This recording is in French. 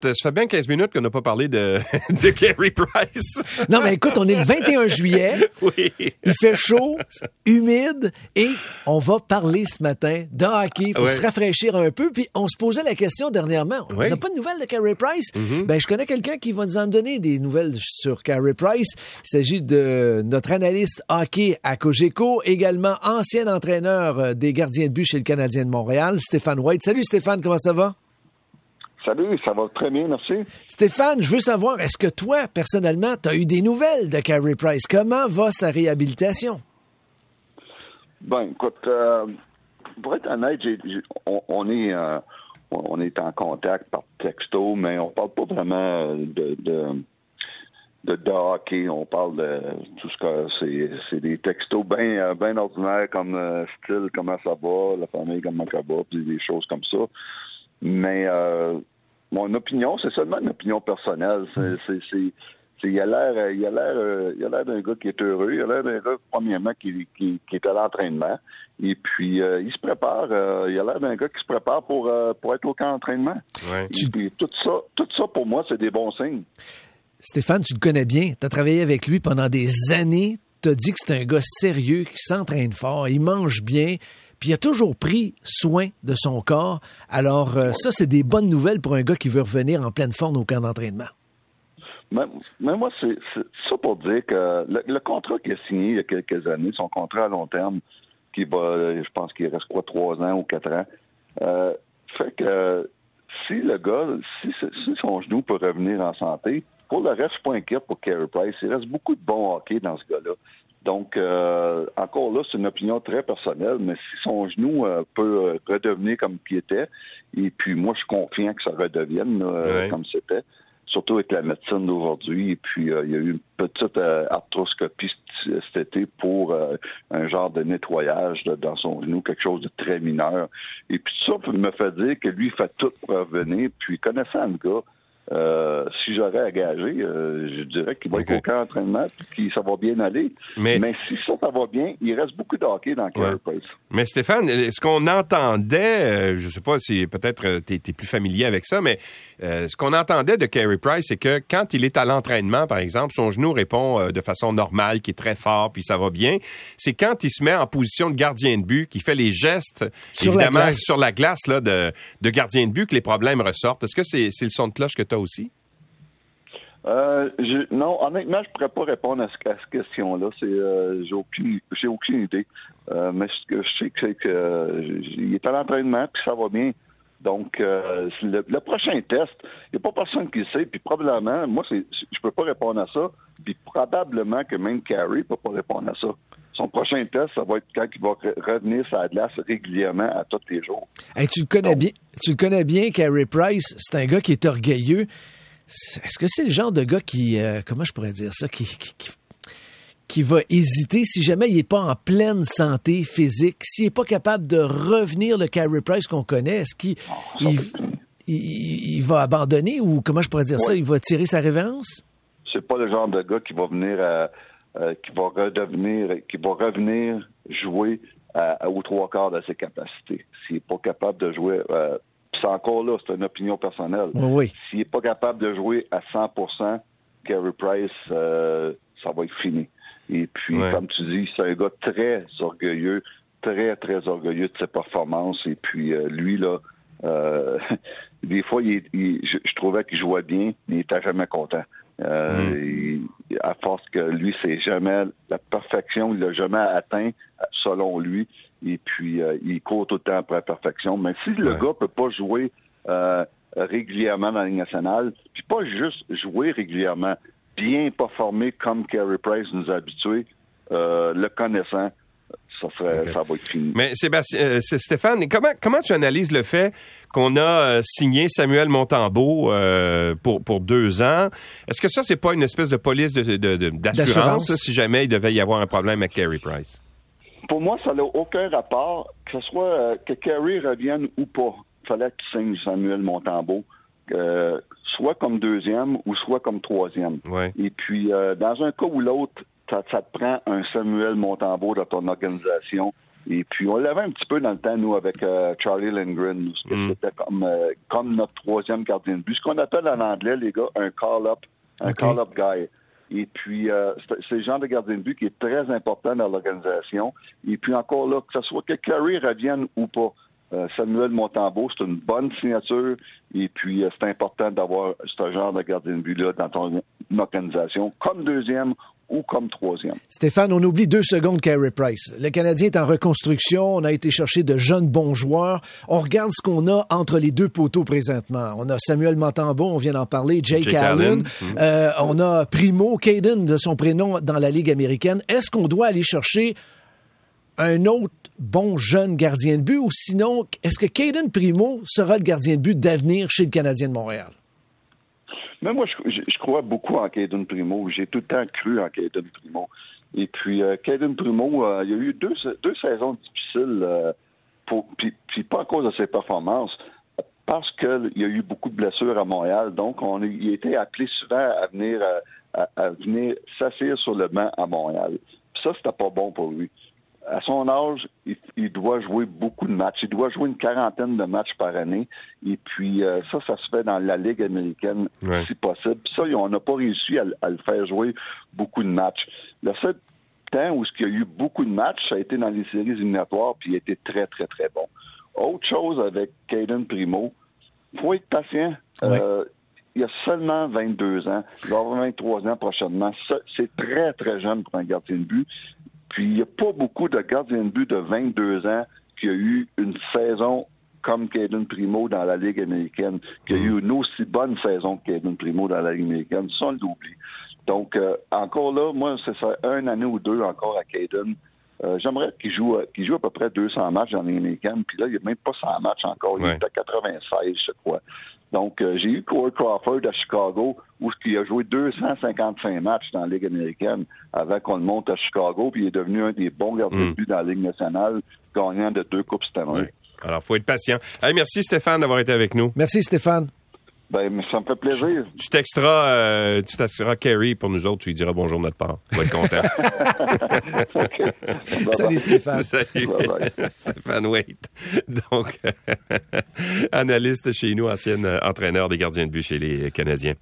Ça fait bien 15 minutes qu'on n'a pas parlé de, de Carey Price. Non, mais écoute, on est le 21 juillet. Oui. Il fait chaud, humide, et on va parler ce matin de hockey. faut Ouais. se rafraîchir un peu. Puis on se posait la question dernièrement. On n'a pas de nouvelles de Carey Price. Mm-hmm. Ben, je connais quelqu'un qui va nous en donner des nouvelles sur Carey Price. Il s'agit de notre analyste hockey à Cogeco, également ancien entraîneur euh, des gardiens de but chez le Canadien de Montréal, Stéphane White. Salut Stéphane, comment ça va? Salut, ça va très bien, merci. Stéphane, je veux savoir, est-ce que toi, personnellement, tu as eu des nouvelles de Carey Price? Comment va sa réhabilitation? Ben, écoute, euh, pour être honnête, on, on est euh, on est en contact par texto, mais on parle pas vraiment de de, de, de hockey. On parle de tout ce que c'est c'est des textos bien ben ordinaires comme euh, style comment ça va, la famille comment ça va, puis des choses comme ça. Mais euh, mon opinion, c'est seulement une opinion personnelle. C'est, c'est, il a l'air, il a l'air, il a l'air d'un gars qui est heureux. Il a l'air d'un gars, premièrement, qui, qui, qui est à l'entraînement. Et puis, euh, il se prépare. euh, il a l'air d'un gars qui se prépare pour, euh, pour être au camp d'entraînement. Ouais. Et puis, tout ça, tout ça, pour moi, c'est des bons signes. Stéphane, tu le connais bien. Tu as travaillé avec lui pendant des années. Tu as dit que c'est un gars sérieux, qui s'entraîne fort, il mange bien, puis il a toujours pris soin de son corps. Alors, euh, ça, c'est des bonnes nouvelles pour un gars qui veut revenir en pleine forme au camp d'entraînement. Mais, moi, c'est ça pour dire que le, contrat qu'il a signé il y a quelques années, son contrat à long terme, qui va, je pense qu'il reste quoi, trois ans ou quatre ans, euh, fait que si le gars, si, son genou peut revenir en santé, pour le reste, je suis pas inquiet pour Carey Price. Il reste beaucoup de bon hockey dans ce gars-là. Donc, euh, encore là, c'est une opinion très personnelle, mais si son genou euh, peut euh, redevenir comme il était, et puis moi, je suis confiant que ça redevienne euh, comme c'était, surtout avec la médecine d'aujourd'hui. Et puis, euh, il y a eu une petite euh, arthroscopie cet été pour euh, un genre de nettoyage là, dans son genou, quelque chose de très mineur. Et puis, ça me fait dire que lui, il fait tout pour revenir. Puis, connaissant le gars, euh, si j'aurais à gager, euh, je dirais qu'il va Ok. être au camp d'entraînement puis que ça va bien aller. Mais- Mais, si ça, ça va bien, il reste beaucoup de hockey dans Carey Ouais. Price. Mais Stéphane, ce qu'on entendait, euh, je sais pas si peut-être tu es, plus familier avec ça, mais euh, ce qu'on entendait de Carey Price, c'est que quand il est à l'entraînement, par exemple, son genou répond euh, de façon normale, qui est très fort, puis ça va bien. C'est quand il se met en position de gardien de but, qui fait les gestes, Sur la évidemment, glace. sur la glace là, de, de gardien de but, que les problèmes ressortent. Est-ce que c'est c'est le son de cloche que tu as aussi? Euh, je- non, honnêtement, je pourrais pas répondre à, ce- à cette question-là. C'est, euh, j'ai aucune, j'ai aucune idée. Euh, mais ce que je sais que c'est que euh, est à l'entraînement puis ça va bien. Donc, euh, le, le prochain test, il n'y a pas personne qui le sait. Puis probablement, moi, c'est, je peux pas répondre à ça. Puis probablement que même Carey peut pas répondre à ça. Son prochain test, ça va être quand il va re- revenir la glace régulièrement à tous les jours. Hey, tu le connais bien, tu le connais bien, Carey Price. C'est un gars qui est orgueilleux. Est-ce que c'est le genre de gars qui, euh, comment je pourrais dire ça, qui, qui, qui- qui va hésiter si jamais il n'est pas en pleine santé physique, s'il n'est pas capable de revenir le Carey Price qu'on connaît, est-ce qu'il il, il- il va abandonner ou comment je pourrais dire ça, il va tirer sa révérence? c'est pas le genre de gars qui va venir à- euh, qui va redevenir qui va revenir jouer à, à- aux trois quarts de ses capacités. S'il n'est pas capable de jouer euh, puis c'est encore là, c'est une opinion personnelle. Oui, oui. S'il n'est pas capable de jouer à 100% Gary Price, euh, ça va être fini. Et puis, Ouais. comme tu dis, c'est un gars très orgueilleux, très, très orgueilleux de ses performances. Et puis, euh, lui, là, euh, des fois, il, il- je, je trouvais qu'il jouait bien, mais il n'était jamais content. Euh, il- à force que lui, c'est jamais la perfection, il l'a jamais atteint, selon lui. Et puis, euh, il court tout le temps après la perfection. Mais si le Ouais. gars peut pas jouer euh, régulièrement dans la Ligue nationale, puis pas juste jouer régulièrement, bien performer comme Carey Price nous a habitués, euh, le connaissant, ça serait, ça va être fini. Mais Sébastien, euh, Stéphane, comment, comment tu analyses le fait qu'on a signé Samuel Montambeau euh, pour, pour deux ans? Est-ce que ça, c'est pas une espèce de police de- de- de- d'assurance là, si jamais il devait y avoir un problème avec Carey Price? Pour moi, ça n'a aucun rapport, que ce soit euh, que Carey revienne ou pas. Il fallait qu'il signe Samuel Montembeau, euh, soit comme deuxième ou soit comme troisième. Ouais. Et puis, euh, dans un cas ou l'autre, ça, ça te prend un Samuel Montembeau dans ton organisation Et puis, on l'avait un petit peu dans le temps, nous, avec euh, Charlie Lindgren. Mm. C'était comme, euh, comme notre troisième gardien de but. Ce qu'on appelle en anglais, les gars, un call-up, un call-up guy. Et puis, euh, c'est le genre de gardien de but qui est très important dans l'organisation. Et puis, encore là, que ce soit que Curry revienne ou pas, euh, Samuel Montembeau, c'est une bonne signature. Et puis, euh, c'est important d'avoir ce genre de gardien de but-là dans ton organisation, comme deuxième ou comme troisième. Stéphane, on oublie deux secondes Carey Price. Le Canadien est en reconstruction. On a été chercher de jeunes bons joueurs. On regarde ce qu'on a entre les deux poteaux présentement. On a Samuel Montembeau, on vient d'en parler, Jake, Jake Allen. Allen. Euh, on a Primo, Caden de son prénom dans la Ligue américaine. Est-ce qu'on doit aller chercher un autre bon jeune gardien de but ou sinon, est-ce que Caden Primo sera le gardien de but d'avenir chez le Canadien de Montréal? Mais moi, je, crois beaucoup en Caden Primo. J'ai tout le temps cru en Caden Primo. Et puis, euh, Primo, euh, il y a eu deux, deux saisons difficiles, euh, puis, puis pas à cause de ses performances, parce qu'il y a eu beaucoup de blessures à Montréal. Donc, on, il été appelé souvent à venir, euh, à, venir s'asseoir sur le banc à Montréal. Ça, c'était pas bon pour lui. À son âge, il, il doit jouer beaucoup de matchs. Il doit jouer une quarantaine de matchs par année. Et puis, euh, ça, ça se fait dans la Ligue américaine, Ouais. si possible. Puis ça, on n'a pas réussi à, le- à le faire jouer beaucoup de matchs. Le seul temps où il y a eu beaucoup de matchs, ça a été dans les séries éliminatoires, puis il a été très, très, très bon. Autre chose avec Caden Primo, faut être patient. Ouais. Euh, il a seulement 22 ans. Il va avoir 23 ans prochainement. Ça, C'est très, très jeune pour un gardien de but. Puis il n'y a pas beaucoup de gardiens de but de 22 ans qui a eu une saison comme Caden Primo dans la Ligue américaine, qui a eu une aussi bonne saison que Caden Primo dans la Ligue américaine. Ça, on l'oublie. Donc, euh, encore là, moi, c'est ça, un année ou deux encore à Caden. Euh, J'aimerais qu'il joue, euh, qu'il joue à peu près 200 matchs dans la Ligue américaine. Puis là, il n'y a même pas 100 matchs encore. Il Ouais. est à 96, je crois. Donc, euh, j'ai eu Corey Crawford à Chicago, où il a joué 255 matchs dans la Ligue américaine avant qu'on le monte à Chicago, puis il est devenu un des bons gardiens Mm. de but dans la Ligue nationale, gagnant de deux Coupes Stanley. Ouais. Alors, faut être patient. Hey, merci Stéphane d'avoir été avec nous. Merci Stéphane. Ben, ça me fait plaisir. Tu texteras, euh, tu texteras Kerry pour nous autres, tu lui diras bonjour de notre part. Il va être content. Salut Stéphane. Salut. Bye bye. Stéphane Waite. Donc, analyste chez nous, ancienne euh, entraîneur des gardiens de but chez les Canadiens.